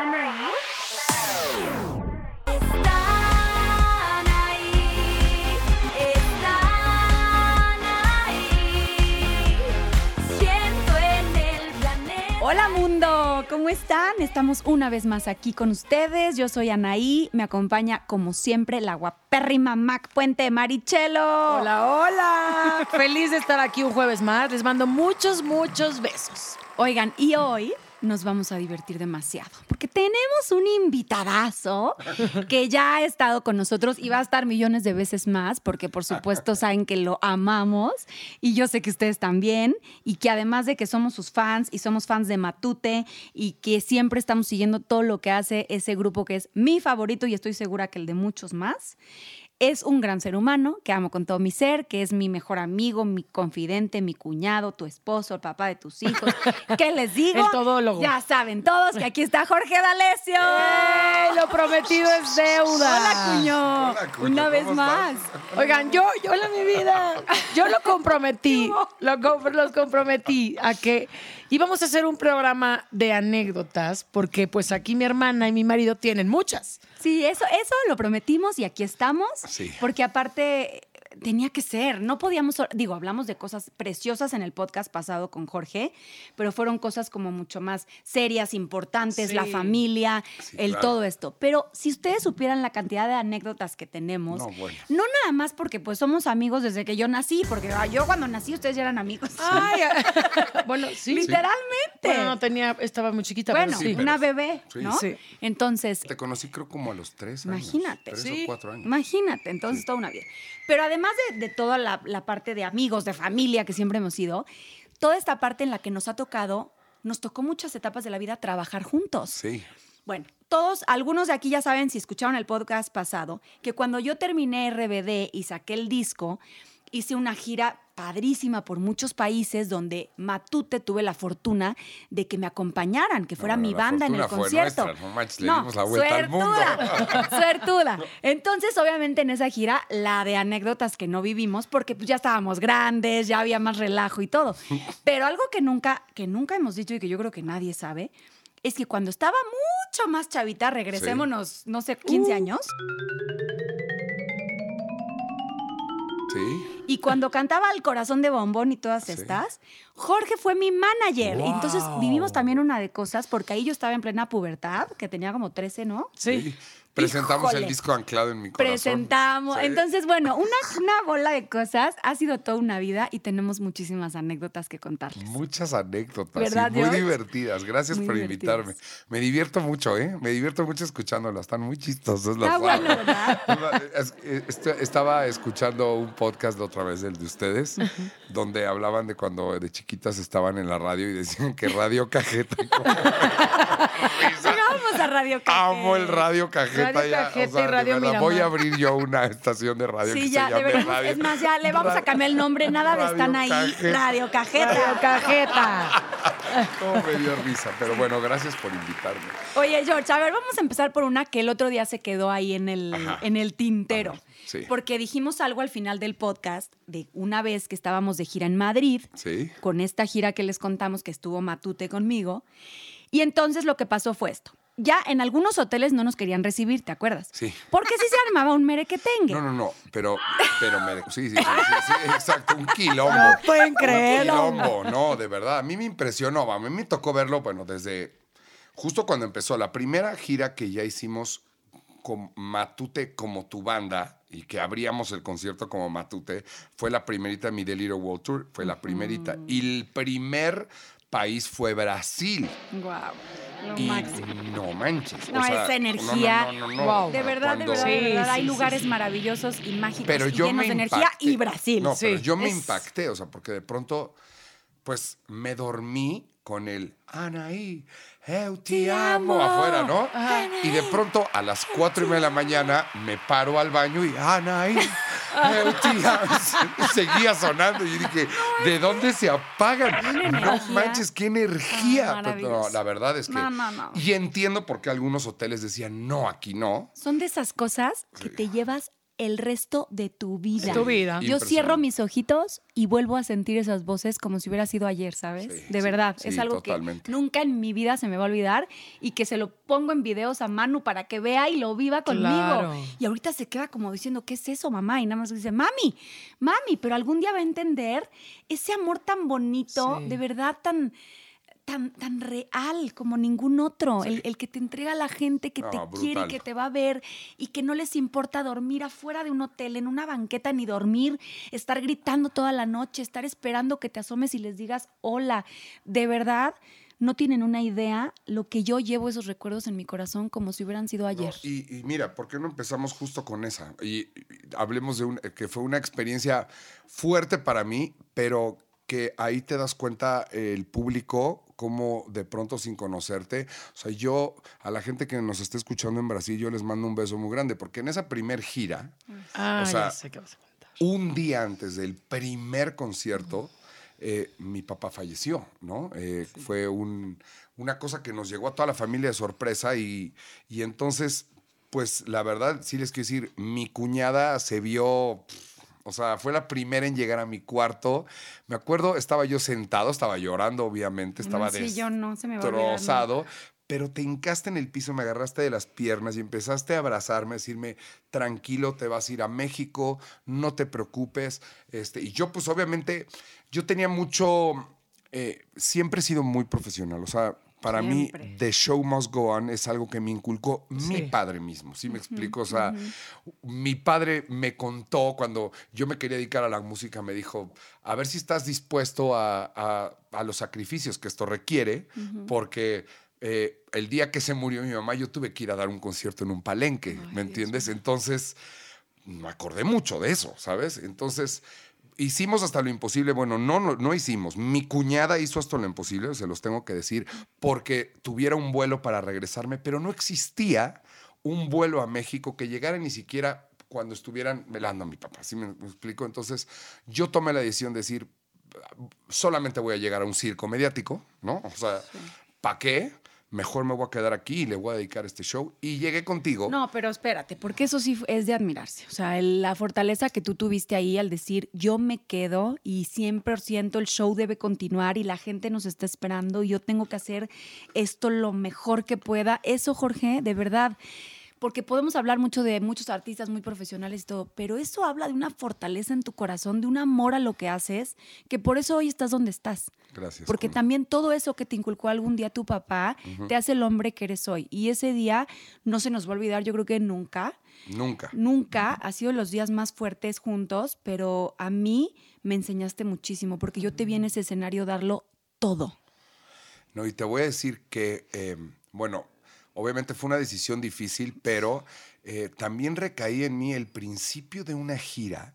¿Están ahí? Están ahí, están ahí. Siento en el planeta. Hola mundo, ¿cómo están? Estamos una vez más aquí con ustedes. Yo soy Anaí, me acompaña como siempre la guapérrima Mac Puente Marichelo. Hola, hola. Feliz de estar aquí un jueves más. Les mando muchos, muchos besos. Oigan, y hoy nos vamos a divertir demasiado porque tenemos un invitadazo que ya ha estado con nosotros y va a estar millones de veces más porque por supuesto saben que lo amamos y yo sé que ustedes también y que además de que somos sus fans y somos fans de Matute y que siempre estamos siguiendo todo lo que hace ese grupo que es mi favorito y estoy segura que el de muchos más. Es un gran ser humano que amo con todo mi ser, que es mi mejor amigo, mi confidente, mi cuñado, tu esposo, el papá de tus hijos. ¿Qué les digo? El todólogo. Ya saben todos que aquí está Jorge D'Alessio. ¡Ey! Lo prometido es deuda. Hola, cuño. Hola, cuño, Una vez ¿cómo más. estás? Oigan, yo, yo, hola mi vida. Yo lo comprometí, lo, com- los comprometí a que íbamos a hacer un programa de anécdotas, porque pues aquí mi hermana y mi marido tienen muchas. Sí, eso, eso lo prometimos y aquí estamos. Sí. Porque aparte tenía que ser, no podíamos, digo, hablamos de cosas preciosas en el podcast pasado con Jorge, pero fueron cosas como mucho más serias, importantes, Sí. la familia, Sí, el claro. todo esto. Pero si ustedes supieran la cantidad de anécdotas que tenemos, No, bueno. no nada más porque pues somos amigos desde que yo nací, porque ah, yo cuando nací ustedes ya eran amigos. Ay, bueno, sí. Literalmente. Bueno, no tenía, estaba muy chiquita, Bueno, pero sí. una bebé, Sí. ¿no? Sí. Entonces, Te conocí creo como a los tres años. Imagínate. Tres Sí. o cuatro años. Imagínate, entonces toda una vida. Pero además de, de toda la, la parte de amigos, de familia que siempre hemos sido, toda esta parte en la que nos ha tocado, nos tocó muchas etapas de la vida trabajar juntos. Sí. Bueno, todos, algunos de aquí ya saben, si escucharon el podcast pasado, que cuando yo terminé RBD y saqué el disco, hice una gira padrísima por muchos países donde Matute tuve la fortuna de que me acompañaran, que fuera No, mi banda en el concierto. nuestra, no manches, le dimos la vuelta al suertuda, suertuda. Entonces, obviamente, en esa gira, la de anécdotas que no vivimos, porque pues, ya estábamos grandes, ya había más relajo y todo. Pero algo que nunca, que nunca hemos dicho y que yo creo que nadie sabe, es que cuando estaba mucho más chavita, regresémonos, no sé, 15 años, Sí. y cuando cantaba El corazón de bombón y todas Sí. estas, Jorge fue mi manager. Wow. Entonces vivimos también una de cosas, porque ahí yo estaba en plena pubertad, que tenía como 13, ¿no? Sí. Presentamos Híjole. el disco anclado en mi corazón. presentamos. Sí. Entonces, bueno, una, una bola de cosas. Ha sido toda una vida y tenemos muchísimas anécdotas que contarles. Muchas anécdotas ¿Verdad, y muy divertidas. Gracias Muy por divertidas. invitarme. Me divierto mucho, ¿eh? Me divierto mucho escuchándolas. Están muy chistosos las Está bueno, est- Estaba escuchando un podcast de otra vez, el de ustedes, donde hablaban de cuando de chiquitas estaban en la radio y decían que Radio Cajeta. Vamos a Radio Café. Amo el Radio Cajeta. Radio ya, Cajeta o sea, y Radio verdad, Miramar. Voy a abrir yo una estación de radio que Sí, se ya, llame deberíamos. Radio. Es más, ya le vamos a cambiar el nombre. Nada de están ahí. Cajeta. Radio Cajeta. Radio Cajeta. Cómo me dio risa. Pero bueno, gracias por invitarme. Oye, George, a ver, vamos a empezar por una que el otro día se quedó ahí en el, Ajá. en el tintero. Sí. Porque dijimos algo al final del podcast de una vez que estábamos de gira en Madrid, Sí. con esta gira que les contamos que estuvo Matute conmigo. Y entonces lo que pasó fue esto. Ya en algunos hoteles no nos querían recibir, ¿te acuerdas? Sí. Porque sí se armaba un merequetengue. No, no, no, pero, pero me, sí, sí, sí, sí, sí, exacto, un quilombo. No pueden Un creerlo. quilombo, no, de verdad, a mí me impresionó, a mí me tocó verlo, bueno, desde justo cuando empezó la primera gira que ya hicimos con Matute como tu banda y que abríamos el concierto como Matute, fue la primerita mi Little World Tour, fue la primerita. Y el primer país fue Brasil. Guau, lo Y máximo. no manches. No, o sea, esa energía. no, no, no, no, Wow. De verdad, de verdad, de Sí, verdad. Hay sí, lugares sí, maravillosos y mágicos pero y yo llenos de energía y Brasil. No, pero yo me Es- impacté, o sea, porque de pronto, pues me dormí con el Anaí, eu te, Te amo, amo. afuera, ¿no? Y de pronto a las cuatro y media de la mañana me paro al baño y Anaí, seguía sonando y yo dije, ¿de dónde se apagan? No manches, qué energía. Ah, no, la verdad es que. No. Y entiendo por qué algunos hoteles decían, no, aquí no. Son de esas cosas que te llevas el resto de tu vida. Tu vida. Yo cierro mis ojitos y vuelvo a sentir esas voces como si hubiera sido ayer, ¿sabes? Sí, de sí, verdad, sí, es algo totalmente. que nunca en mi vida se me va a olvidar y que se lo pongo en videos a Manu para que vea y lo viva conmigo. Claro. Y ahorita se queda como diciendo, ¿qué es eso, mamá? Y nada más dice, mami, mami, pero algún día va a entender ese amor tan bonito, Sí. de verdad tan... Tan, tan real como ningún otro, el, el que te entrega a la gente que No, te quiere, que te va a ver y que no les importa dormir afuera de un hotel, en una banqueta, ni dormir, estar gritando toda la noche, estar esperando que te asomes y les digas hola. De verdad, no tienen una idea lo que yo llevo esos recuerdos en mi corazón como si hubieran sido No, ayer. y, y mira, ¿por qué no empezamos justo con esa? Y, y hablemos de un, que fue una experiencia fuerte para mí, pero que ahí te das cuenta eh, el público cómo de pronto sin conocerte, o sea, yo a la gente que nos está escuchando en Brasil, yo les mando un beso muy grande, porque en esa primer gira, Ah, O sea, ya sé qué vas a contar. un día antes del primer concierto, eh, mi papá falleció, ¿no? Eh, Fue un- una cosa que nos llegó a toda la familia de sorpresa y, y entonces, pues la verdad, sí les quiero decir, mi cuñada se vio... pff, O sea, fue la primera en llegar a mi cuarto. Me acuerdo, estaba yo sentado, estaba llorando, obviamente, estaba sí, yo no, se me destrozado, pero te hincaste en el piso, me agarraste de las piernas y empezaste a abrazarme, a decirme, tranquilo, te vas a ir a México, no te preocupes. Este, y yo, pues obviamente, yo tenía mucho, eh, siempre he sido muy profesional, o sea, para Siempre. mí, The Show Must Go On es algo que me inculcó mi padre mismo, ¿sí me explico? O sea, mi padre me contó cuando yo me quería dedicar a la música, me dijo, a ver si estás dispuesto a, a- a los sacrificios que esto requiere, porque eh, el día que se murió mi mamá, yo tuve que ir a dar un concierto en un palenque, ¿me entiendes? Entonces, me acordé mucho de eso, ¿sabes? Entonces, hicimos hasta lo imposible. Bueno, no, no, no hicimos. Mi cuñada hizo hasta lo imposible, se los tengo que decir, porque tuviera un vuelo para regresarme, pero no existía un vuelo a México que llegara ni siquiera cuando estuvieran velando a mi papá. ¿Sí me, me explico? Entonces, yo tomé la decisión de decir, solamente voy a llegar a un circo mediático, ¿no? O sea, ¿para qué? Mejor me voy a quedar aquí y le voy a dedicar este show. Y llegué contigo. No, pero espérate, porque eso sí es de admirarse. O sea, la fortaleza que tú tuviste ahí al decir, yo me quedo y 100% el show debe continuar y la gente nos está esperando y yo tengo que hacer esto lo mejor que pueda. Eso, Jorge, de verdad. Porque podemos hablar mucho de muchos artistas muy profesionales y todo, pero eso habla de una fortaleza en tu corazón, de un amor a lo que haces, que por eso hoy estás donde estás. Gracias. Porque también todo eso que te inculcó algún día tu papá te hace el hombre que eres hoy. Y ese día no se nos va a olvidar, yo creo que nunca, Nunca. nunca ha sido los días más fuertes juntos, pero a mí me enseñaste muchísimo porque yo te vi en ese escenario darlo todo. No, y te voy a decir que, eh, bueno, obviamente fue una decisión difícil, pero eh, también recaí en mí el principio de una gira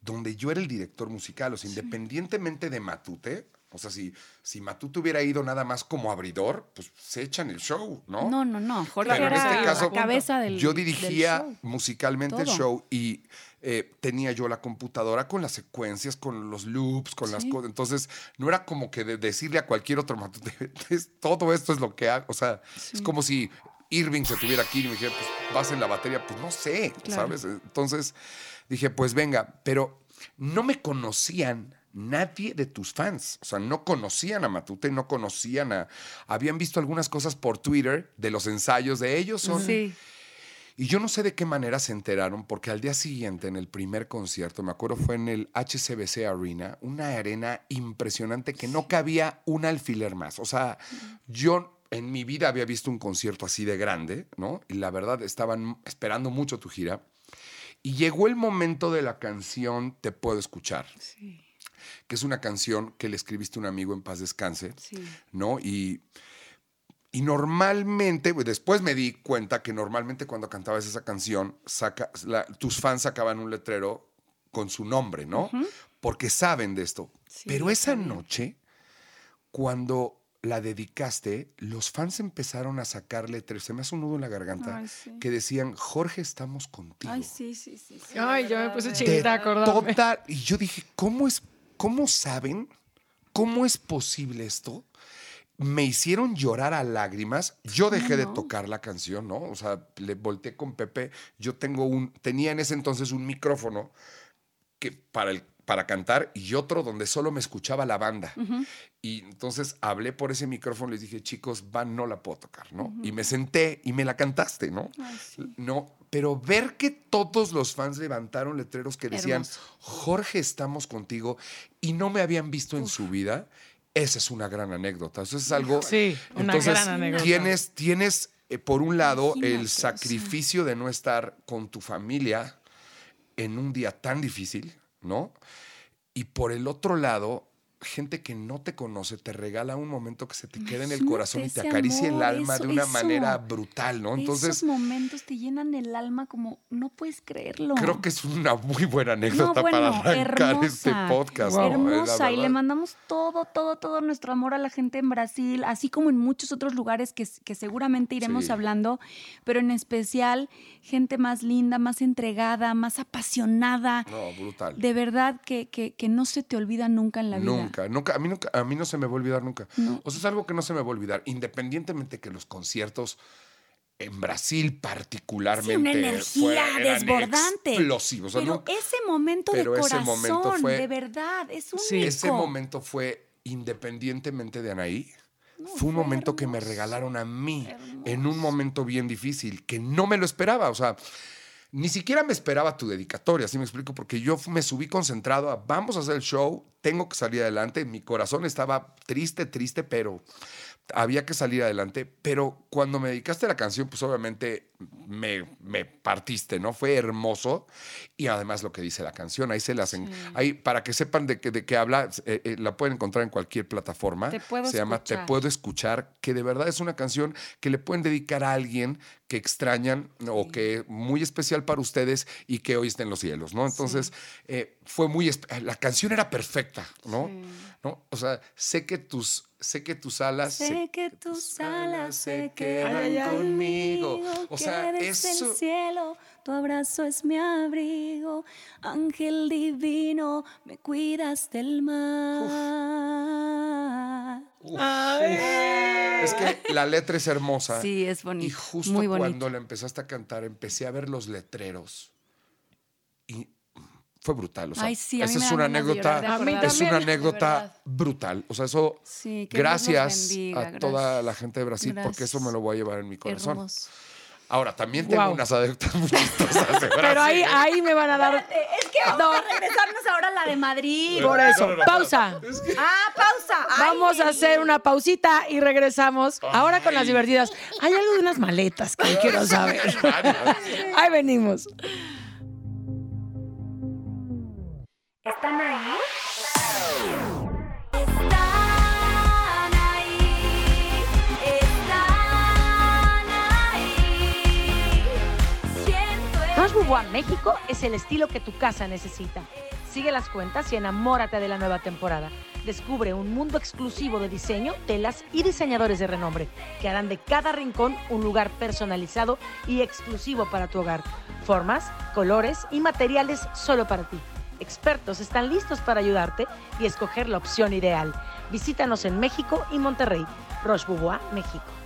donde yo era el director musical, o sea, independientemente de Matute, o sea, si, si Matute hubiera ido nada más como abridor, pues se echan el show, ¿no? No, no, no. Jorge Pero en era este caso, la cabeza del yo del dirigía show. musicalmente el show y eh, tenía yo la computadora con las secuencias, con los loops, con las cosas. Entonces, no era como que de decirle a cualquier otro matute, "Es- todo esto es lo que hago. O sea, es como si Irving se tuviera aquí y me dijera, pues vas en la batería, pues no sé, Claro. ¿sabes? Entonces dije, pues venga, pero no me conocían nadie de tus fans. O sea, no conocían a Matute, no conocían a... Habían visto algunas cosas por Twitter de los ensayos de ellos. Son, Sí. y yo no sé de qué manera se enteraron, porque al día siguiente, en el primer concierto, me acuerdo fue en el HCBC Arena, una arena impresionante que no cabía un alfiler más. O sea, yo en mi vida había visto un concierto así de grande, ¿no? Y la verdad, estaban esperando mucho tu gira. Y llegó el momento de la canción Te puedo escuchar, Sí, que es una canción que le escribiste a un amigo en paz descanse, sí. ¿no? Y, y normalmente, pues, después me di cuenta que normalmente cuando cantabas esa canción, saca, la- tus fans sacaban un letrero con su nombre, ¿no? Porque saben de esto. Sí, Pero esa noche, cuando la dedicaste, los fans empezaron a sacar letreros, se me hace un nudo en la garganta, Ay, sí. que decían, Jorge, estamos contigo. Ay, sí, sí, sí. sí, Ay, yo me puse chiquita De a acordarme. total- y yo dije, ¿cómo es, cómo saben? ¿Cómo es posible esto? me hicieron llorar a lágrimas. Yo dejé de no? tocar la canción, ¿no? O sea, le volteé con Pepe. Yo tengo un, tenía en ese entonces un micrófono que para el para cantar y otro donde solo me escuchaba la banda. Y entonces hablé por ese micrófono y les dije, chicos, van, no la puedo tocar, ¿no? Y me senté y me la cantaste, ¿no? No, pero ver que todos los fans levantaron letreros que decían, Hermoso. Jorge, estamos contigo, y no me habían visto en su vida, esa es una gran anécdota. Eso es algo... Sí, una Entonces, gran anécdota. Tienes, tienes eh, por un lado, Imagínate, el sacrificio de no estar con tu familia en un día tan difícil, ¿no? Y por el otro lado, gente que no te conoce te regala un momento que se te queda en el corazón y te acaricia el alma eso- de una eso. manera brutal, ¿no? Entonces, Esos momentos te llenan el alma como no puedes creerlo. creo que es una muy buena No, anécdota bueno, para arrancar hermosa, este podcast. ¿no? Hermosa, y le mandamos todo, todo, todo nuestro amor a la gente en Brasil, así como en muchos otros lugares que, que seguramente iremos Sí. hablando, pero en especial gente más linda, más entregada, más apasionada. No, brutal. De verdad que, que, que no se te olvida nunca en la vida. Nunca, nunca, a mí nunca, a mí no se me va a olvidar nunca. No. O sea, es algo que no se me va a olvidar, independientemente que los conciertos en Brasil particularmente Sí, una energía eran desbordante. explosivos. O sea, pero no- ese momento pero de ese corazón, momento fue- de verdad, es único. Sí. ese momento fue independientemente de Anaí. fue un fue momento que me regalaron a mí en un momento bien difícil, que no me lo esperaba. O sea, ni siquiera me esperaba tu dedicatoria, así me explico, porque yo me subí concentrado a vamos a hacer el show, tengo que salir adelante. Mi corazón estaba triste, triste, pero había que salir adelante. Pero cuando me dedicaste a la canción, pues obviamente me, me partiste, ¿no? Fue hermoso. Y además lo que dice la canción, ahí se las... en- ahí, para que sepan de, qué- de qué habla, eh, eh, la pueden encontrar en cualquier plataforma. Te puedo se llama Te puedo escuchar, que de verdad es una canción que le pueden dedicar a alguien que extrañan o que muy especial para ustedes y que hoy está en los cielos, ¿no? Entonces, eh, fue muy... La canción era perfecta, ¿no? ¿no? O sea, sé que tus, sé que tus alas... Sé que tus alas se quedan conmigo. O que sea, desde eso... el cielo tu abrazo es mi abrigo, ángel divino, me cuidas del mal. Uf, Ay. Es que la letra es hermosa. Sí, es bonito, Y justo muy bonito. cuando la empezaste a cantar, empecé a ver los letreros. Y fue brutal. O sea, Ay, sí, a mí esa es una anécdota. Es una anécdota brutal. O sea, eso. Sí, gracias bendiga, a toda la gente de Brasil, porque eso me lo voy a llevar en mi corazón. Hermoso. Ahora, también tengo Guau. unas anécdotas muy chistosas de Brasil. Pero ahí, ¿eh? ahí me van a dar. Es que vamos No. a regresarnos ahora a la de Madrid. Por eso, pausa. Ah, pausa. Ay, Vamos a hacer una pausita y regresamos. Ahora con las divertidas. Hay algo de unas maletas que quiero saber. Ahí venimos. ¿Están ahí? Bobois México es el estilo que tu casa necesita. Sigue las cuentas y enamórate de la nueva temporada. Descubre un mundo exclusivo de diseño, telas y diseñadores de renombre que harán de cada rincón un lugar personalizado y exclusivo para tu hogar. Formas, colores y materiales solo para ti. Expertos están listos para ayudarte y escoger la opción ideal. Visítanos en México y Monterrey. Roche México.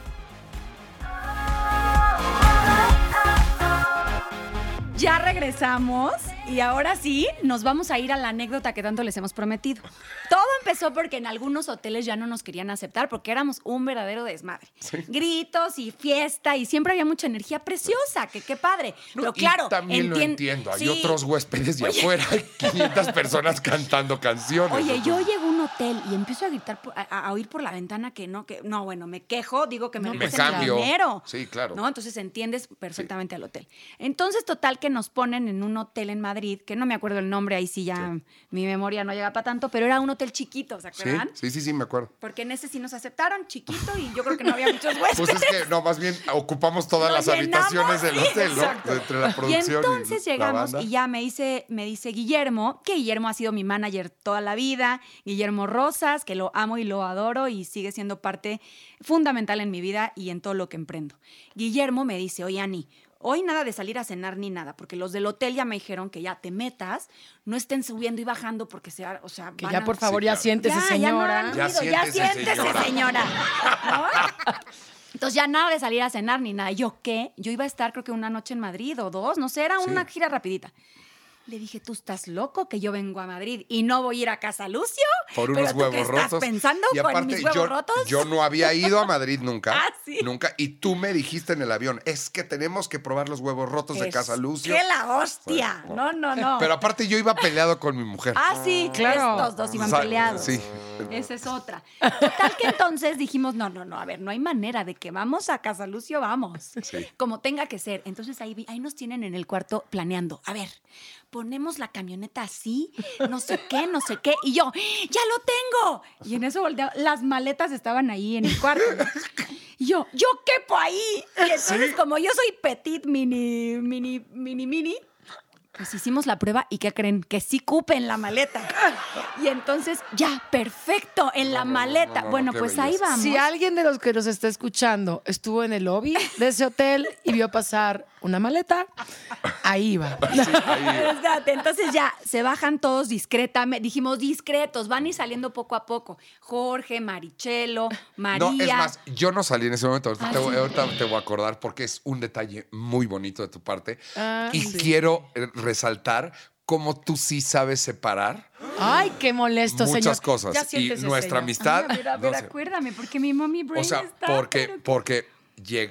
Ya regresamos y ahora sí nos vamos a ir a la anécdota que tanto les hemos prometido. Todo empezó porque en algunos hoteles ya no nos querían aceptar porque éramos un verdadero desmadre. Gritos y fiesta y siempre había mucha energía preciosa, que qué padre. No, Pero y claro, también lo entien- entiendo. Hay Sí. otros huéspedes de afuera. Hay 500 personas cantando canciones. Oye, yo llego a un hotel y empiezo a gritar, a, a oír por la ventana que no, que no, bueno, me quejo, digo que me No, Me cambio. dinero. Sí, claro. ¿no? Entonces entiendes perfectamente al hotel. Entonces, total, que nos ponen en un hotel en Madrid, que no me acuerdo el nombre, ahí sí ya mi memoria no llega para tanto, pero era un hotel chiquito, ¿se acuerdan? sí, sí, sí, me acuerdo. Porque en ese sí nos aceptaron, chiquito, y yo creo que no había muchos huéspedes. Pues es que, no, más bien ocupamos todas Nos las llenamos, habitaciones del hotel, ¿no? exacto. Entre la Y producción entonces la llegamos banda. y ya me dice, me dice Guillermo, que Guillermo ha sido mi manager toda la vida, Guillermo Rosas, que lo amo y lo adoro y sigue siendo parte fundamental en mi vida y en todo lo que emprendo. Guillermo me dice, oye Ani, hoy nada de salir a cenar ni nada, porque los del hotel ya me dijeron que ya te metas, no estén subiendo y bajando porque sea, o sea, Que van ya, a- por favor, Sí, ya claro. siéntese, ya, ya no señora. Ya ruido, ya siéntese, señora. señora. ¿No? Entonces ya nada de salir a cenar ni nada. ¿Yo qué? Yo iba a estar creo que una noche en Madrid o dos, no sé, era Sí. una gira rapidita. Le dije, ¿tú estás loco que yo vengo a Madrid y no voy a ir a Casa Lucio? Por ¿Pero unos tú qué huevos estás rotos. pensando y con aparte, mis huevos yo, rotos? yo no había ido a Madrid nunca. Ah, sí. Nunca. Y tú me dijiste en el avión, es que tenemos que probar los huevos rotos de Casa Lucio. ¡Qué la hostia! No, no, no. Pero aparte yo iba peleado con mi mujer. Ah, sí, Claro. estos dos iban peleados. Sí. Esa es otra. Total que entonces dijimos, no, no, no, a ver, no hay manera de que vamos a Casa Lucio, vamos. Sí. Como tenga que ser. Entonces ahí, ahí nos tienen en el cuarto planeando. A ver, ponemos la camioneta así, no sé qué, no sé qué. Y yo, ¡ya lo tengo! Y en eso volteo, las maletas estaban ahí en el cuarto. Y yo, yo quepo ahí. Y entonces, como yo soy petit, mini, mini, mini, mini, pues hicimos la prueba y ¿qué creen? Que sí cupe en la maleta. Y entonces, ya, perfecto, en la No, no, no, maleta. no, no, bueno, pues ahí vamos. Si alguien de los que nos está escuchando estuvo en el lobby de ese hotel y vio pasar una maleta, ahí va. Entonces ya se bajan todos discretamente. Dijimos discretos, van a ir saliendo poco a poco. Jorge, Marichelo, María. No, es más, yo no salí en ese momento. Ahorita, Ah, te, voy, sí. ahorita te voy a acordar porque es un detalle muy bonito de tu parte. Ah, y sí. quiero eh, resaltar cómo tú sí sabes separar Ay, qué molesto, señor. muchas cosas. Ya y nuestra señor. amistad. Ay, a ver, a ver, no sé. acuérdame, porque mi mommy brain O sea, está, porque, pero- porque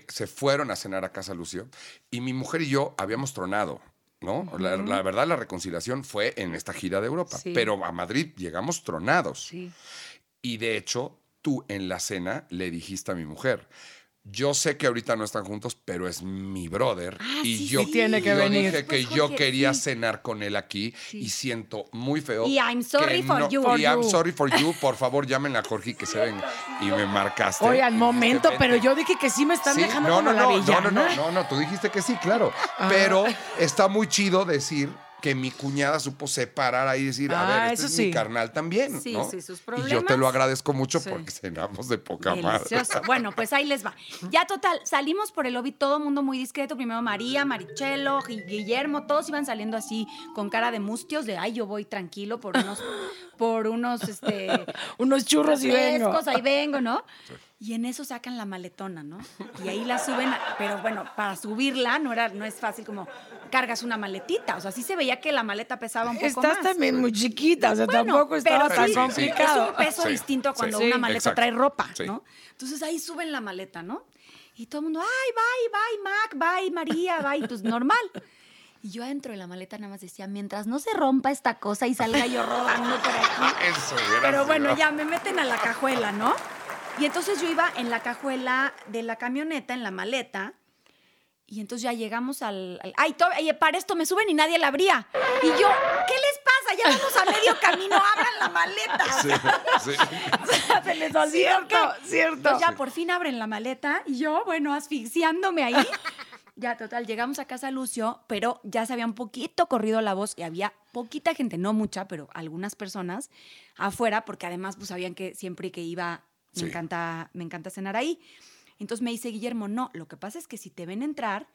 se fueron a cenar a casa Lucio y mi mujer y yo habíamos tronado. ¿No? La, la verdad, la reconciliación fue en esta gira de Europa. Sí. Pero a Madrid llegamos tronados. Sí. Y de hecho, tú en la cena le dijiste a mi mujer, yo sé que ahorita no están juntos, pero es mi brother. Ah, y sí, yo sí. Tiene que yo venir. dije que Pues, yo Jorge, quería sí. cenar con él aquí y siento muy feo. Y I'm sorry que for you. For Y I'm you. sorry for you. Por favor, llámenle a Jorge que se venga. Y me marcaste. Oigan, y momento, dijiste, pero yo dije que sí me están dejando no, como no, la no, no, no, no, no, no, tú dijiste que sí, claro. Pero está muy chido decir que mi cuñada supo separar ahí y decir, a Ah, ver, este eso es sí. mi carnal también. Sí, ¿no? sí, sus Y yo te problemas. lo agradezco mucho Sí. porque cenamos de poca madre. Delicioso. Bueno, pues ahí les va. Ya total, salimos por el lobby todo el mundo muy discreto. Primero María, Marichelo, Gui- Guillermo, todos iban saliendo así con cara de mustios de ay, yo voy tranquilo por unos, por unos este Unos churros y vengo. ahí vengo, ¿no? Y en eso sacan la maletona, ¿no? Y ahí la suben, a- pero bueno, para subirla no era, no es fácil como cargas una maletita. O sea, sí se veía que la maleta pesaba un poco Estás más. también muy chiquita, o sea, Bueno, tampoco estaba pero tan sí, complicado. Es un peso Sí, distinto a cuando sí. una maleta Exacto. trae ropa. ¿no? Entonces ahí suben la maleta, ¿no? Y todo el mundo, ay, bye, bye, Mac, bye, María, bye, pues normal. Y yo adentro de la maleta nada más decía, mientras no se rompa esta cosa y salga yo rodando por aquí. Eso, Pero bueno, ya me meten a la cajuela, ¿no? Y entonces yo iba en la cajuela de la camioneta, en la maleta. Y entonces ya llegamos al... al- ay, to- para esto me suben y nadie la abría. Y yo, ¿qué les pasa? Ya vamos a medio camino, abran la maleta. Sí, sí. Se les olvidó Cierto, que- cierto. Entonces ya por fin abren la maleta y yo, bueno, asfixiándome ahí. Ya, total, llegamos a casa Lucio, pero ya se había un poquito corrido la voz y había poquita gente, no mucha, pero algunas personas afuera, porque además pues sabían que siempre que iba, me, Sí. encanta, me encanta cenar ahí. Entonces me dice Guillermo, no, lo que pasa es que si te ven entrar,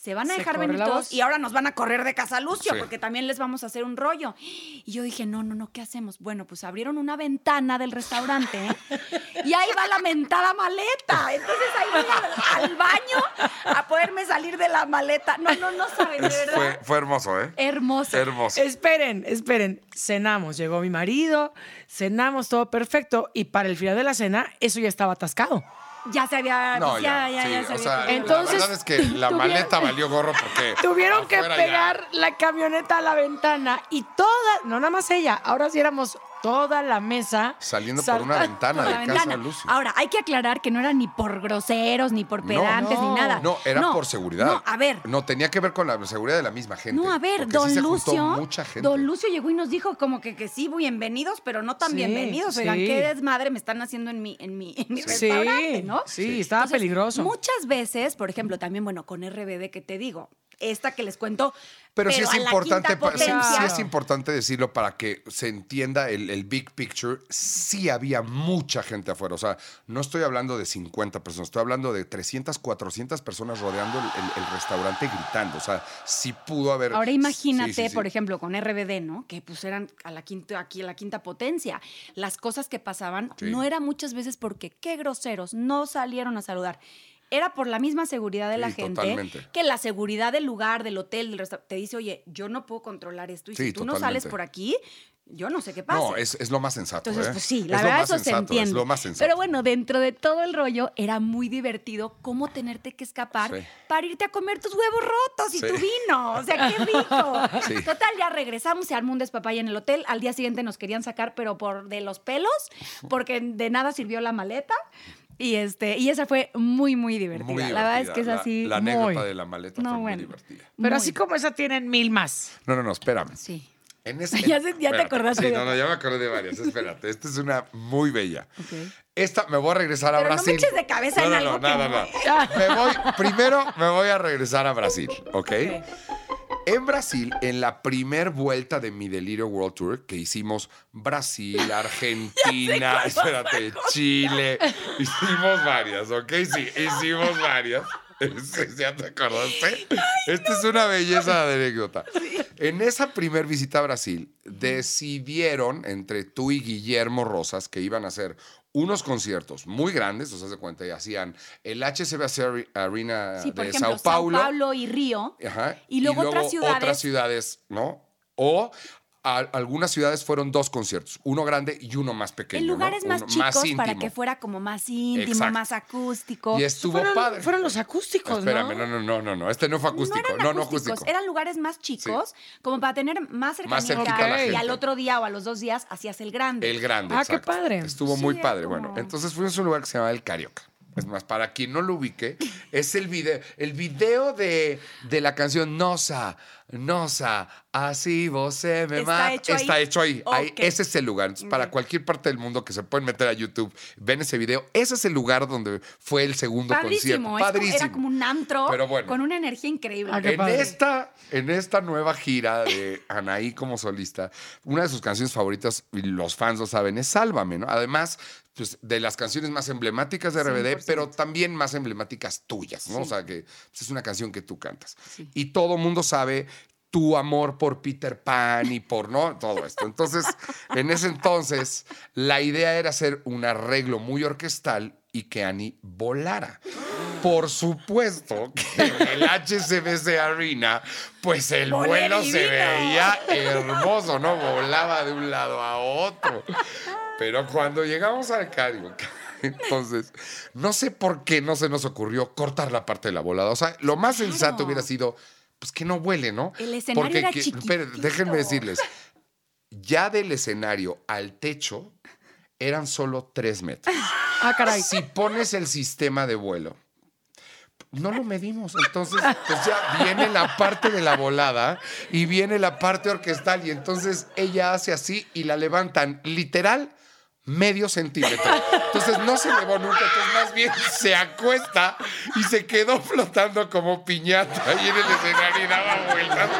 se van a Se dejar venir todos y ahora nos van a correr de casa Lucio, Sí. porque también les vamos a hacer un rollo. Y yo dije, no, no, no, ¿qué hacemos? Bueno, pues abrieron una ventana del restaurante y ahí va la mentada maleta. Entonces ahí voy al, al baño a poderme salir de la maleta. No, no, no sabes, de Es- verdad. fue, fue hermoso, ¿eh? Hermoso. Hermoso. Esperen, esperen. Cenamos, llegó mi marido, cenamos todo perfecto y para el final de la cena eso ya estaba atascado. Ya se había. No, ya, ya, ya, sí, ya se o había sea. Entonces, la verdad es que la tuvieron- maleta valió gorro porque Tuvieron que pegar la camioneta a la ventana y toda, no nada más ella, ahora sí éramos toda la mesa. saliendo por una ventana por de la casa ventana. Lucio. Ahora, hay que aclarar que no era ni por groseros, ni por pedantes, no. ni nada. No, era por seguridad. No, a ver. No, tenía que ver con la seguridad de la misma gente. No, a ver, sí don Lucio. mucha gente. Don Lucio llegó y nos dijo como que, que sí, bienvenidos, pero no tan Sí, bienvenidos. Oigan, sí. qué desmadre me están haciendo en mi, en mi, en mi Sí, restaurante, ¿no? sí, estaba peligroso. Muchas veces, por ejemplo, también, bueno, con RBD, que te digo, esta que les cuento. Pero, sí es importante, sí, sí es importante decirlo para que se entienda el, el big picture. Sí había mucha gente afuera. O sea, no estoy hablando de 50 personas, estoy hablando de 300, 400 personas rodeando el, el- el restaurante gritando. O sea, sí pudo haber. Ahora imagínate, Sí, por ejemplo, con RBD, ¿no? Que pues eran a la quinta, aquí a la quinta potencia. Las cosas que pasaban no era muchas veces porque qué groseros, no salieron a saludar. Era por la misma seguridad de la gente, totalmente. que la seguridad del lugar, del hotel, del restaurante, te dice, oye, yo no puedo controlar esto y Sí, si tú no sales por aquí, yo no sé qué pasa. No, es, es lo más sensato. Entonces, ¿eh? pues sí, la verdad eso se entiende. Es lo más sensato. Pero bueno, dentro de todo el rollo era muy divertido cómo tenerte que escapar Sí. para irte a comer tus huevos rotos y Sí. tu vino. O sea, qué rico. Sí. Total, ya regresamos, se armó un despapaya en el hotel. Al día siguiente nos querían sacar, pero por de los pelos, porque de nada sirvió la maleta. Y este, y esa fue muy, muy divertida. Muy La verdad es que es divertida. La- así. La, muy- anécdota de la maleta No, fue bueno. muy divertida. Pero muy- así como esa tienen mil más. No, no, no, espérame. Sí. En ese- Ya sé- ya te acordaste Sí, no, no, ya me acordé de varias. Espérate, esta es una muy bella. Ok. Esta me voy a regresar a Pero no me Brasil. eches de cabeza no, en no, algo no, que nada, no. nada. Me voy, primero me voy a regresar a Brasil, ¿ok? En Brasil, en la primer vuelta de mi Delirio World Tour, que hicimos Brasil, Argentina, espérate, Chile, hicimos varias, ¿ok? Sí, hicimos varias. ¿Ya te acordaste? Esta es una belleza de anécdota. En esa primer visita a Brasil, decidieron entre tú y Guillermo Rosas que iban a hacer unos conciertos muy grandes, o sea, se cuenta, y hacían el HCBC Are- Arena Sí, por de ejemplo, Sao Paulo. y Río. Ajá, Y luego otras ciudades. otras ciudades, ¿no? O a- algunas ciudades fueron dos conciertos, uno grande y uno más pequeño. En lugares ¿no? más Uno chicos para que fuera como más íntimo, Exacto. más acústico. Y estuvo Fueron, padre. fueron los acústicos, Espérame, ¿no? no, no, no, no, este no fue acústico. No eran No, no, acústicos, acústico. eran lugares más chicos, como para tener más cercanía. Más cerquita a la y al otro día o a los dos días hacías el grande. El grande. Ah, qué padre. Estuvo Sí, muy padre. como- Bueno, entonces fuimos a un lugar que se llama El Carioca. Es más, para quien no lo ubique, es el video, el video de, de la canción Nosa, Nosa, así vos se me ¿Está mata. hecho ahí? Está hecho ahí. Ahí, Ok. Ese es el lugar. Entonces, para cualquier parte del mundo que se pueden meter a YouTube, ven ese video. Ese es el lugar donde fue el segundo Padrísimo, concierto. Padrísimo. era como un antro Pero bueno. con una energía increíble. Ah, En esta, en esta nueva gira de Anaí como solista, una de sus canciones favoritas, y los fans lo saben, es Sálvame, ¿no? Además, pues, de las canciones más emblemáticas de RBD, 100%. pero también más emblemáticas tuyas, ¿no? O sea, que pues, es una canción que tú cantas. Sí. Y todo mundo sabe tu amor por Peter Pan y por, ¿no? Todo esto. Entonces, en ese entonces, la idea era hacer un arreglo muy orquestal y que Annie volara. Por supuesto que en el HCBC Arena, pues el vuelo se veía hermoso, ¿no? Volaba de un lado a otro. Pero cuando llegamos al Carioca, entonces, no sé por qué no se nos ocurrió cortar la parte de la volada. O sea, lo más sensato hubiera sido, pues que no vuele, ¿no? El escenario era que- chiquitito. déjenme decirles, ya del escenario al techo eran solo tres metros. Ah, caray. Si pones el sistema de vuelo, no lo medimos. Entonces, pues ya viene la parte de la volada y viene la parte orquestal. Y entonces ella hace así y la levantan literal medio centímetro. Entonces no se elevó nunca, entonces más bien se acuesta y se quedó flotando como piñata ahí en el escenario y daba vueltas.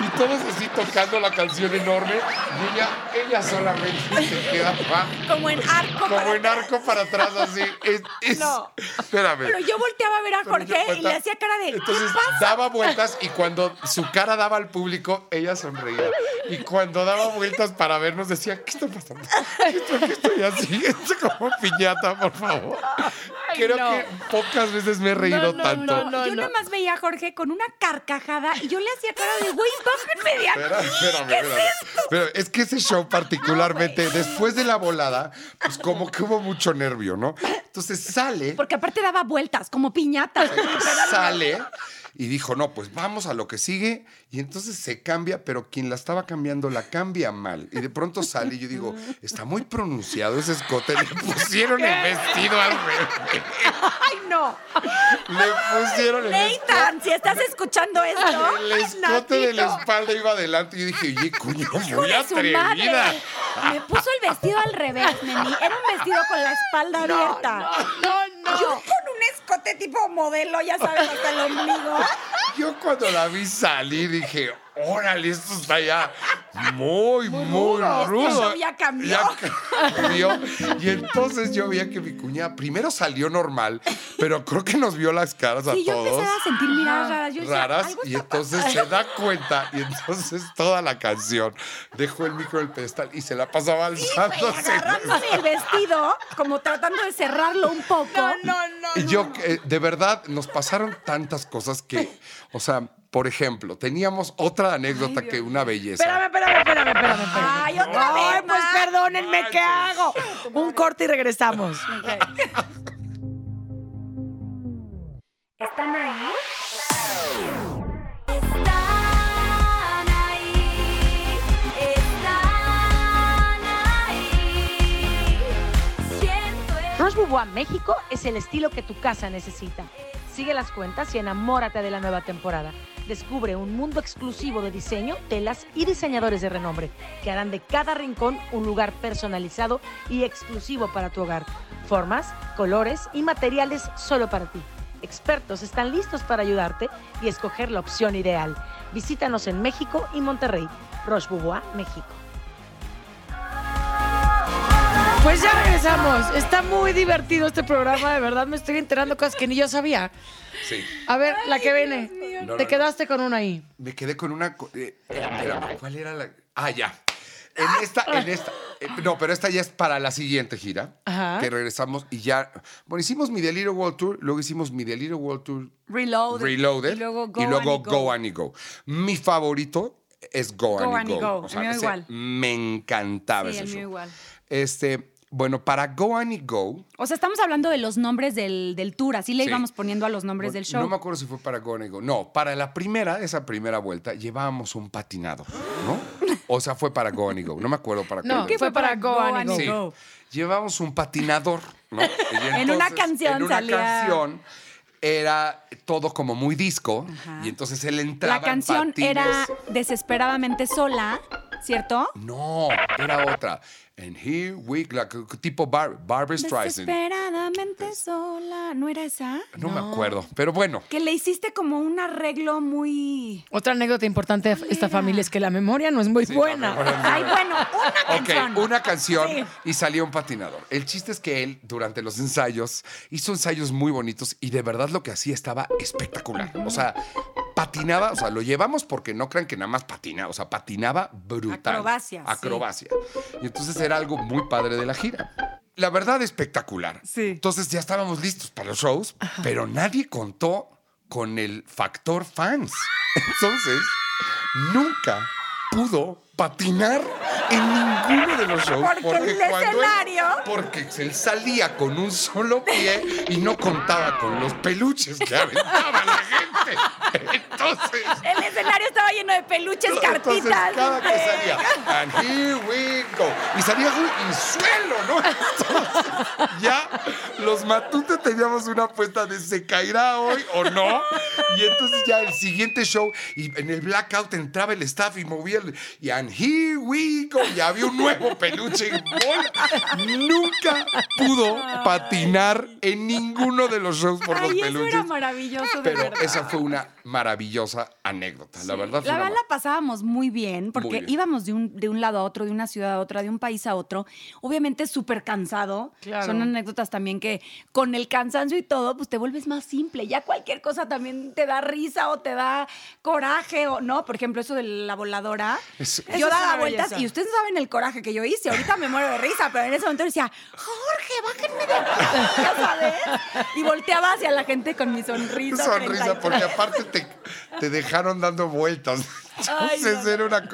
Y todos así tocando la canción enorme. Y ella, ella solamente se quedaba Como en arco. como para- en arco para atrás así. Es, es- No. Espérame. Pero yo volteaba a ver a Jorge y le hacía cara de Entonces ¿qué pasa? daba vueltas y cuando su cara daba al público, ella sonreía. Y cuando daba vueltas para vernos, decía, ¿qué está pasando? ¿Qué estoy, qué estoy así? Esto como piñata, por favor. Creo no. que pocas veces me he reído No, no, tanto. no, no. yo nada más veía a Jorge con una carcajada y yo le hacía cara de güey, bájenme de aquí. Espera, espérame, espérame. Pero es que ese show particularmente, después de la volada, pues como que hubo mucho nervio, ¿no? Entonces sale Porque aparte daba vueltas, como piñata. sale y dijo, no, pues vamos a lo que sigue. Y entonces se cambia, pero quien la estaba cambiando la cambia mal. Y de pronto sale y yo digo, está muy pronunciado ese escote. Le pusieron el vestido al revés. Ay, no. Le pusieron el escote. Nathan, si estás escuchando esto. El escote de la espalda iba adelante. Y yo dije, oye, coño, muy atrevida. Me puso el vestido al revés, Neni. Era un vestido con la espalda abierta. No, no. Yo con un escote tipo modelo, ya sabes, hasta el ombligo. yo cuando la vi salir dije, órale, esto está ya muy, muy, rudo. show ya cambió. Ya cambió. Y entonces yo veía que mi cuñada primero salió normal, pero creo que nos vio las caras a Sí, yo todos empecé a sentir miradas raras. Yo decía, raras y entonces se da cuenta y entonces toda la canción dejó el micro del pedestal y se la pasaba alzándose. agarrándose el vestido, como tratando de cerrarlo un poco. Y yo, eh, de verdad, nos pasaron tantas cosas que, o sea, por ejemplo, teníamos otra anécdota que una belleza. Espérame, espérame, espérame, espérame. espérame. Ay, otra Ay, vez, pues perdónenme, ¿qué hago? Un corte y regresamos. ¿Están ahí? Están ahí, están ahí. El Roche Bobois México es el estilo que tu casa necesita. Sigue las cuentas y enamórate de la nueva temporada. Descubre un mundo exclusivo de diseño, telas y diseñadores de renombre que harán de cada rincón un lugar personalizado y exclusivo para tu hogar. Formas, colores y materiales solo para ti. Expertos están listos para ayudarte y escoger la opción ideal. Visítanos en México y Monterrey. Roche Bobois México. Pues ya regresamos. Está muy divertido este programa, de verdad me estoy enterando cosas que ni yo sabía. Sí. A ver, la que viene. No, Te no, quedaste con una ahí. Me quedé con una. eh, espérame, ¿cuál era la.? Ah, ya. En esta, en esta. eh, no, pero esta ya es para la siguiente gira. Ajá. Que regresamos y ya. Bueno, hicimos mi Deliro World Tour, luego hicimos mi Deliro World Tour Reloaded. Reloaded. Y luego Go, y luego and Go and Go. Mi favorito es Go, Go and and Go. Go. O sea, El mío ese igual. Me encantaba Sí, ese el mío show. igual. Este, bueno, para Go and Go. O sea, estamos hablando de los nombres del, del tour, así le Sí. íbamos poniendo a los nombres del show. No me acuerdo si fue para Go and Go. No, para la primera, esa primera vuelta, llevábamos un patinado, ¿no? O sea, fue para Go and Go. No me acuerdo para No, cuál. fue para Go and Go. Sí. Llevábamos un patinador, ¿no? Y En una canción En una salía- canción era todo como muy disco. Ajá. Y entonces él entraba La canción en era desesperadamente sola, ¿cierto? No, era otra. And here we, like, tipo Bar Barbra Streisand. Desesperadamente sola. ¿No era esa? No, me acuerdo, pero bueno. Que le hiciste como un arreglo muy. Otra anécdota importante de esta familia es que la memoria no es muy Sí, buena. Ay, bueno, una Ok, canción. una canción Sí. y salió un patinador. El chiste es que él, durante los ensayos, hizo ensayos muy bonitos y de verdad lo que hacía estaba espectacular. O sea, patinaba, o sea, lo llevamos porque no crean que nada más patina, o sea, patinaba brutal. Acrobacia, sí. Acrobacia. Y entonces era algo muy padre de la gira. La verdad, espectacular. Sí. Entonces ya estábamos listos para los shows, pero nadie contó con el factor fans. Entonces, nunca pudo patinar en ninguno de los shows. Porque el escenario- porque él salía con un solo pie y no contaba con los peluches que aventaba la gente. Entonces... El escenario estaba lleno de peluches, Entonces, cartitas. cada que salía, and here we go. Y salía y suelo, ¿no? Entonces, ya los matutes teníamos una apuesta de se caerá hoy o no. Y entonces ya el siguiente show, y en el blackout entraba el staff y movía el, y and here we go. Y había un nuevo peluche. y bola. Nunca pudo patinar en ninguno de los shows por Ay, los eso peluches. era maravilloso, de Pero verdad. esa fue una maravillosa anécdota. La verdad La verdad la pasábamos muy bien porque Muy bien. íbamos de un, de un lado a otro, de una ciudad a otra, de un país a otro. Obviamente súper cansado. Claro. Son anécdotas también que con el cansancio y todo, pues te vuelves más simple. Ya cualquier cosa también te da risa o te da coraje o no. Por ejemplo, eso de la voladora. Yo Eso daba vueltas y ustedes saben el coraje que yo hice. Ahorita me muero de risa, pero en ese momento decía, Jorge, bájenme de aquí, ya sabes. Y volteaba hacia la gente con mi sonrisa. sonrisa, 33. porque aparte te, te dejaron dando vueltas. Ay, Entonces no, era una.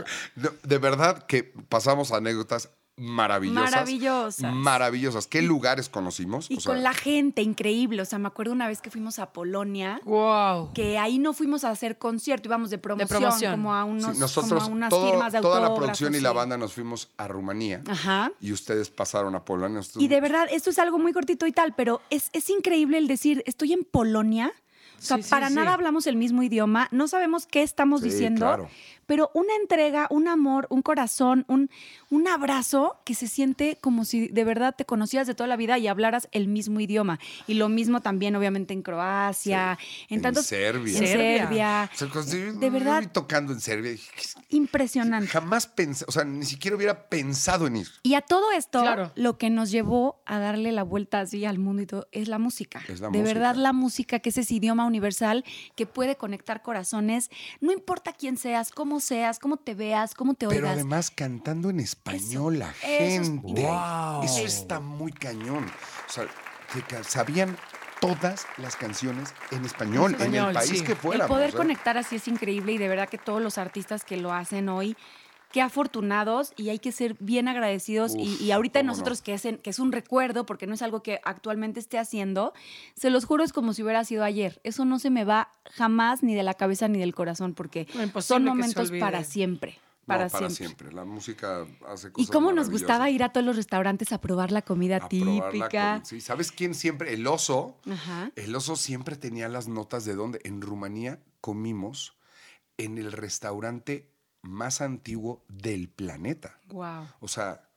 De verdad que pasamos anécdotas maravillosas. Maravillosas. Maravillosas. ¿Qué lugares conocimos? Y O sea, con la gente, increíble. O sea, me acuerdo una vez que fuimos a Polonia, Wow. que ahí no fuimos a hacer concierto, íbamos de promoción, promoción. como a sí, unos, nosotros, como a unas todo- firmas de toda la producción y la sí. banda nos fuimos a Rumanía. Ajá. Y ustedes pasaron a Polonia. Y de verdad, esto es algo muy cortito y tal, pero es, es increíble el decir, estoy en Polonia. O sea, Sí, sí, para sí. nada hablamos el mismo idioma, no sabemos qué estamos Sí, diciendo, claro. Pero una entrega, un amor, un corazón, un, un abrazo que se siente como si de verdad te conocieras de toda la vida y hablaras el mismo idioma. Y lo mismo también, obviamente, en Croacia, en, En tantos. Serbia. En Serbia. Serbia. O sea, cuando yo- De verdad. tocando en Serbia. dije, Impresionante. Jamás pensé, o sea, ni siquiera hubiera pensado en ir. Y a todo esto, Claro. lo que nos llevó a darle la vuelta así al mundo y todo, es la música. Es la de música. verdad, la música, que es ese idioma universal que puede conectar corazones. No importa quién seas, cómo seas, cómo te veas, cómo te Pero oigas. además cantando en español la eso es- gente. Wow. Eso está muy cañón. O sea, que sabían todas las canciones en español, En en, español, el país sí. que el fuéramos. poder ¿eh? conectar así es increíble y de verdad que todos los artistas que lo hacen hoy, qué afortunados y hay que ser bien agradecidos. y, Uf, y ahorita no. nosotros, que, es en- que es un recuerdo, porque no es algo que actualmente esté haciendo, se los juro, es como si hubiera sido ayer. Eso no se me va jamás ni de la cabeza ni del corazón, porque No, son momentos para siempre. No, Para, siempre. siempre. La música hace cosas Y cómo nos gustaba ir a todos los restaurantes a probar la comida A probar la típica. Sí, ¿Sabes quién siempre? El oso. Ajá. El oso siempre tenía las notas de dónde. En Rumanía comimos en el restaurante más antiguo del planeta. Wow. O sea,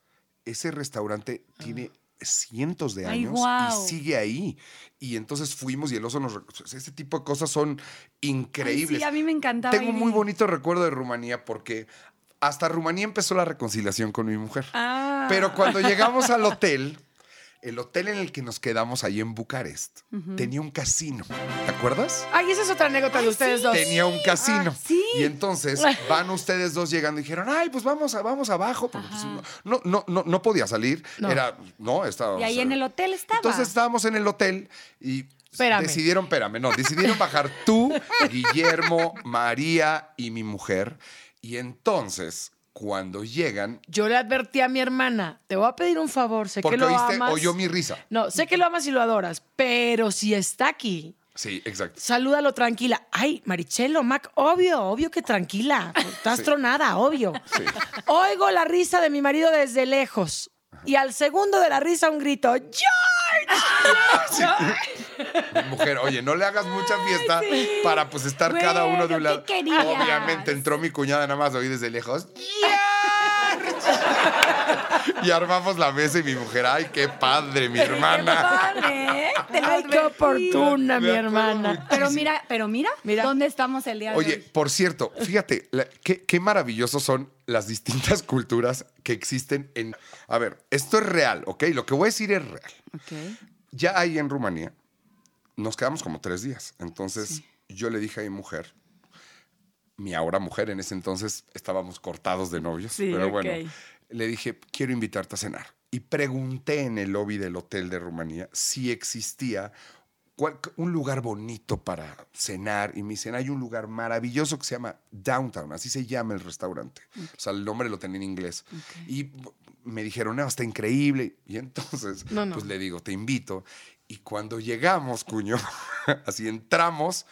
ese restaurante tiene cientos de Ah. Ay, años y sigue ahí. Y entonces fuimos y el oso nos... Ese tipo de cosas son increíbles. sí, a mí me encantaba Tengo ir muy bonito recuerdo de Rumanía porque hasta Rumanía empezó la reconciliación con mi mujer. Ah. Pero cuando llegamos al hotel, el hotel en el que nos quedamos ahí en Bucarest tenía un casino. ¿Te acuerdas? Ay, esa es otra anécdota de ustedes dos. Tenía un casino. Ah, sí. Y entonces van ustedes dos llegando y dijeron, ay, pues vamos, a, vamos abajo. Porque pues, no, no, no, no podía salir. No. Era, no, estaba. Y ahí en el hotel estaba. Entonces estábamos en el hotel y Espérame. decidieron, espérame, no, decidieron bajar tú, Guillermo, María y mi mujer. Y entonces, cuando llegan, Yo le advertí a mi hermana, te voy a pedir un favor, sé porque que lo oíste, amas. oyó mi risa. No, sé que lo amas y lo adoras, pero si está aquí, Sí, exacto. salúdalo tranquila. Ay, Marichelo, Mac, obvio, obvio que tranquila. Estás Sí. tronada, obvio. Sí. Oigo la risa de mi marido desde lejos. Y al segundo de la risa un grito, ¡George! Mi mujer, oye, no le hagas mucha fiesta para pues estar cada uno de un lado. ¿qué querías? Obviamente entró mi cuñada nada más oí desde lejos. y armamos la mesa y mi mujer, ay, qué padre, mi hermana. Padre, ¿eh? Te Ay, qué oportuna, mi hermana. Pero mira, pero mira, Mira. dónde estamos el día de Oye, hoy. por cierto, fíjate, la- qué, qué maravillosos son las distintas culturas que existen en... A ver, esto es real, ¿ok? Lo que voy a decir es real. Ya ahí en Rumanía nos quedamos como tres días. Entonces yo le dije a mi mujer, mi ahora mujer, en ese entonces estábamos cortados de novios, Sí, pero bueno, le dije, quiero invitarte a cenar. Y pregunté en el lobby del hotel de Rumanía si existía cual- un lugar bonito para cenar. Y me dicen, hay un lugar maravilloso que se llama Downtown, así se llama el restaurante. O sea, el nombre lo tenía en inglés. Y me dijeron, no, está increíble. Y entonces, No, no. pues le digo, te invito. Y cuando llegamos, cuño, así entramos.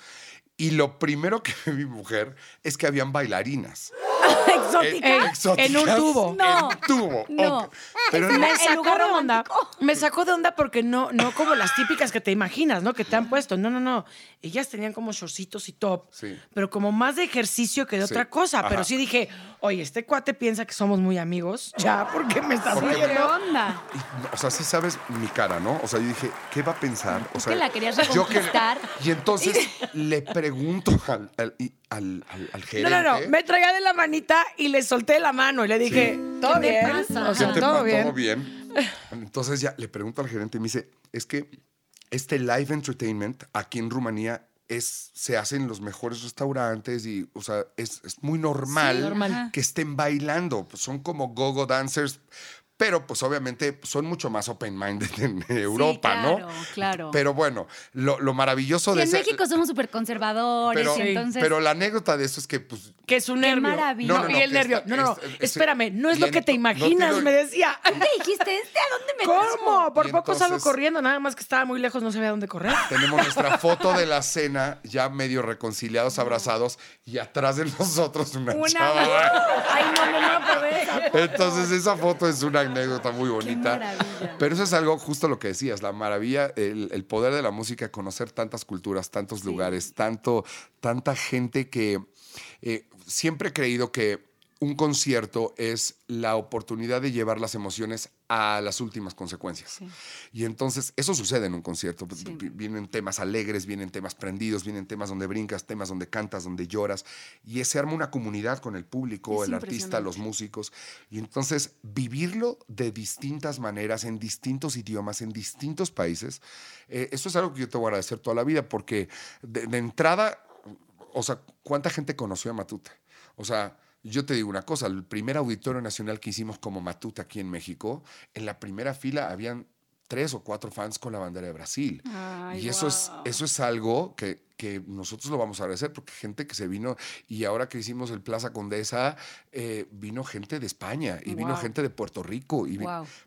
Y lo primero que ve mi mujer es que habían bailarinas. Exótica. Ey, Exóticas en un tubo. No, En tubo. no. ok. Pero no- me el sacó lugar de onda. Me sacó de onda porque no, no como las típicas que te imaginas, ¿no? Que te han puesto. No, no, no. Ellas tenían como shortcitos y top. Sí. Pero como más de ejercicio que de Sí. otra cosa. Pero sí dije, oye, este cuate piensa que somos muy amigos. Ya, porque me Porque- ¿Qué oyendo. onda? Y, o sea, sí sabes mi cara, ¿no? O sea, yo dije, ¿qué va a pensar? O sea, que la querías yo que- reconquistar. y entonces le pregunto al, al, al- al- al No, gerente. no, no. Me traía de la manita y le solté la mano y le dije, ¿todo ¿Qué bien? pasa? O ¿Qué sea, te todo bien. ¿Todo bien? Entonces ya le pregunto al gerente y me dice, es que este live entertainment aquí en Rumanía es, se hace en los mejores restaurantes y, o sea, es, es muy normal, Sí, normal. que estén bailando. Pues son como go-go dancers, pero pues obviamente pues, son mucho más open-minded en Europa, claro, ¿no? claro. Pero bueno, lo, lo maravilloso Sí, de en ese- México somos súper conservadores pero, y entonces... pero la anécdota de eso es que, pues, Que es un Qué nervio. maravilla. No, No, no, y el nervio. está- no, no, no. es- es- Espérame, no es lo que te imaginas, te lo- me decía. ¿Qué dijiste? ¿Este a dónde me ¿Cómo? Por Y poco salgo corriendo, nada más que estaba muy lejos, no sabía dónde correr. Tenemos nuestra foto de la cena, ya medio reconciliados, abrazados, y atrás de nosotros una, Una... chava. Ay, no, no, no, esa. Entonces esa foto es una anécdota muy bonita. Pero eso es algo justo lo que decías, la maravilla, el, el poder de la música, conocer tantas culturas, tantos lugares, tanto, tanta gente que eh, siempre he creído que un concierto es la oportunidad de llevar las emociones a las últimas consecuencias. Y entonces eso sucede en un concierto. Sí. Vi- Vienen temas alegres, vienen temas prendidos, vienen temas donde brincas, temas donde cantas, donde lloras. Y se arma una comunidad con el público, Es el artista, los músicos. Y entonces vivirlo de distintas maneras, en distintos idiomas, en distintos países, eh, eso es algo que yo te voy a agradecer toda la vida, porque de, de entrada, o sea, ¿cuánta gente conoció a Matute? O sea, yo te digo una cosa, el primer auditorio nacional que hicimos como Matute aquí en México, en la primera fila habían tres o cuatro fans con la bandera de Brasil. Ay, y eso, es, eso es algo que, que nosotros lo vamos a agradecer, porque gente que se vino, y ahora que hicimos el Plaza Condesa, eh, vino gente de España, y vino gente de Puerto Rico, y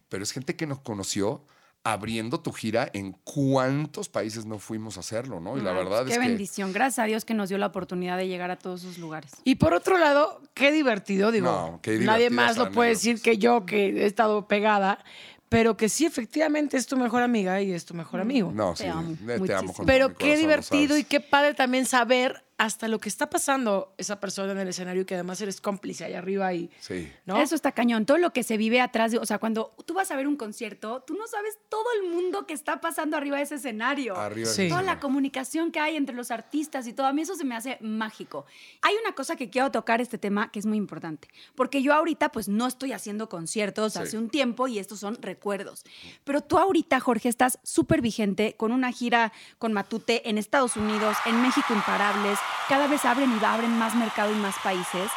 pero es gente que nos conoció abriendo tu gira en cuántos países no fuimos a hacerlo, ¿no? Y la verdad qué es que... bendición. Gracias a Dios que nos dio la oportunidad de llegar a todos esos lugares. Y por otro lado, qué divertido, digo. No, qué nadie divertidas más lo puede decir que yo, que he estado pegada, pero que sí, efectivamente es tu mejor amiga y es tu mejor amigo. No, Te sí, amo, te amo con todo Pero mi qué divertido y qué padre también saber hasta lo que está pasando esa persona en el escenario que además eres cómplice allá arriba y Sí. ¿no? Eso está cañón. Todo lo que se vive atrás, de, o sea, cuando tú vas a ver un concierto, tú no sabes todo el mundo que está pasando arriba de ese escenario. Arriba Sí. Toda la comunicación que hay entre los artistas y todo, a mí eso se me hace mágico. Hay una cosa que quiero tocar este tema que es muy importante, porque yo ahorita pues no estoy haciendo conciertos Sí. hace un tiempo y estos son recuerdos. Pero tú ahorita, Jorge, estás súper vigente con una gira con Matute en Estados Unidos, en México Imparables, cada vez abren y abren más mercado y más países.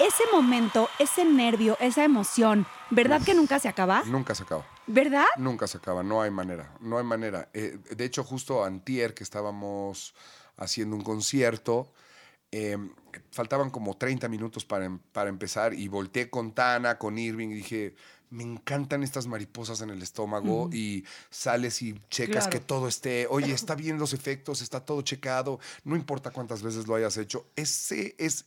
Ese momento, ese nervio, esa emoción, ¿verdad que nunca se acaba? Nunca se acaba. ¿Verdad? Nunca se acaba, no hay manera, no hay manera. Eh, de hecho, justo antier que estábamos haciendo un concierto, eh, faltaban como 30 minutos para, em- para empezar y volteé con Tana, con Irving y dije, me encantan estas mariposas en el estómago y sales y checas Claro. que todo esté, oye, está bien los efectos, está todo checado, no importa cuántas veces lo hayas hecho. Ese es...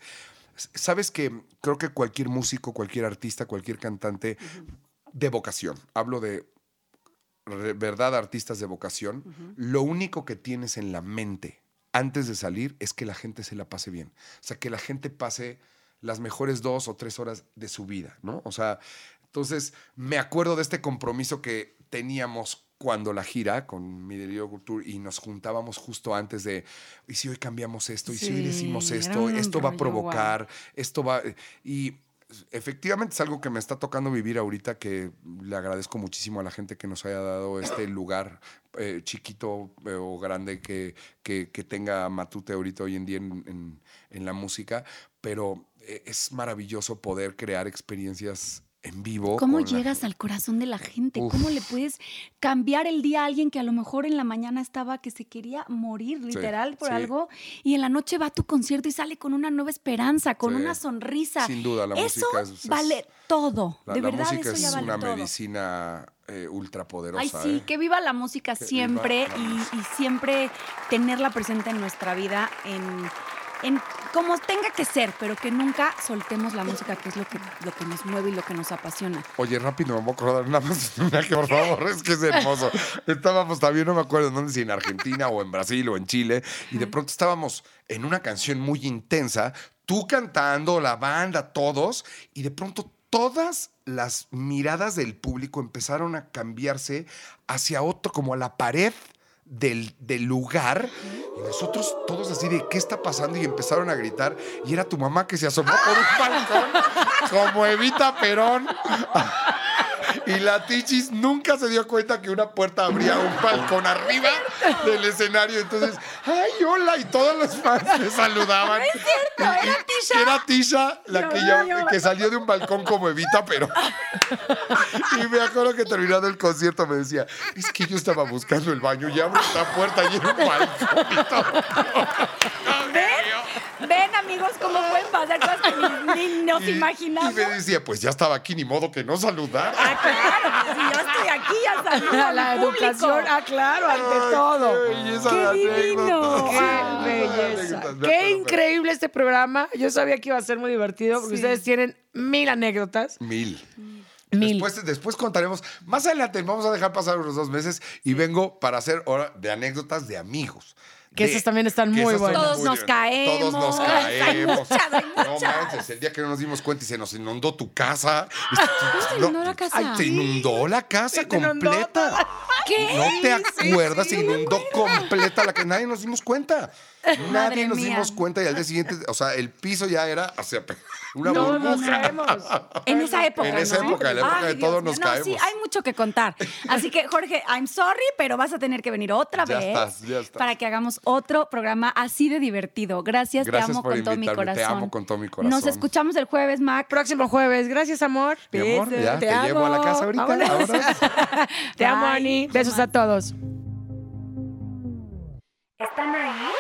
Sabes que creo que cualquier músico, cualquier artista, cualquier cantante de vocación, hablo de verdad artistas de vocación, lo único que tienes en la mente antes de salir es que la gente se la pase bien. O sea, que la gente pase las mejores dos o tres horas de su vida, ¿no? O sea, entonces me acuerdo de este compromiso que teníamos cuando la gira con mi Delirio Tour y nos juntábamos justo antes de, ¿y si hoy cambiamos esto? ¿Y si hoy decimos esto? Esto va a provocar, esto va... Y efectivamente es algo que me está tocando vivir ahorita, que le agradezco muchísimo a la gente que nos haya dado este lugar eh, chiquito eh, o grande que, que, que tenga Matute ahorita hoy en día en, en- en la música, pero eh, es maravilloso poder crear experiencias en vivo. ¿Cómo la llegas al corazón de la gente? Uf. ¿Cómo le puedes cambiar el día a alguien que a lo mejor en la mañana estaba que se quería morir literal por sí. algo y en la noche va a tu concierto y sale con una nueva esperanza, con Sí. una sonrisa? Sin duda, la eso música es- es- vale todo. La, de la verdad, música eso ya es vale una todo. medicina eh, ultrapoderosa. Ay, sí, ¿eh? que viva la música Que siempre y, siempre tenerla presente en nuestra vida en, en como tenga que ser, pero que nunca soltemos la música, que es lo que, lo que nos mueve y lo que nos apasiona. Oye, rápido, me voy a acordar nada más. Que por favor, es que es hermoso. Estábamos también, no me acuerdo en dónde, si en Argentina o en Brasil o en Chile, y de pronto estábamos en una canción muy intensa, tú cantando, la banda, todos, y de pronto todas las miradas del público empezaron a cambiarse hacia otro, como a la pared. Del, del lugar. Y nosotros todos así de qué está pasando y empezaron a gritar. Y era tu mamá que se asomó por un balcón como Evita Perón y la Tichis nunca se dio cuenta que una puerta abría un balcón arriba del escenario. Entonces, ¡ay, hola! Y todos los fans me saludaban. es cierto, era Tisha. Era Tisha la que, yo, que salió de un balcón como Evita Perón. y me acuerdo que terminando el concierto me decía, es que yo estaba buscando el baño y abro esta puerta y era un balcón y todo. ¿Ven? ¿Ven, amigos, cómo pueden pasar cosas que ni, ni nos Y- imaginamos? Y me decía, pues ya estaba aquí, ni modo que no saludara. Ah, claro, pues, si yo estoy aquí, ya saludo a la público. educación, ah, claro, ante Ay, todo. Qué belleza ¡Qué de divino! Qué belleza. Qué increíble este programa. Yo sabía que iba a ser muy divertido porque Sí. ustedes tienen mil anécdotas. Mil. Mil. Después, después contaremos. Más adelante vamos a dejar pasar unos dos meses y vengo para hacer hora de anécdotas de amigos. Que De- esas también están muy buenas. Todos nos divertidas. Todos nos caemos. Hay caemos. muchas, hay No manches, el día que no nos dimos cuenta y se nos inundó tu casa. se inundó la casa? Ay, se inundó la casa completa. ¿Qué? ¿No te acuerdas? Se inundó completa la que nadie nos dimos cuenta. Nadie Madre nos mía. dimos cuenta y al día siguiente, o sea, el piso ya era hacia una Todos nos burbuja. caemos. En esa época, En esa ¿no? época, en la época de todos nos no, caemos. Sí, hay mucho que contar. Así que, Jorge, I'm sorry, pero vas a tener que venir otra Ya vez estás, ya estás. para que hagamos otro programa así de divertido. Gracias, Gracias te amo por con todo mi invitarme, te corazón. amo con todo mi corazón. Nos escuchamos el jueves, Mac. Próximo jueves. Gracias, amor. Mi amor, ya te, llevo a la casa ahorita. Te amo. Ani. Besos a todos. ¿Están ahí?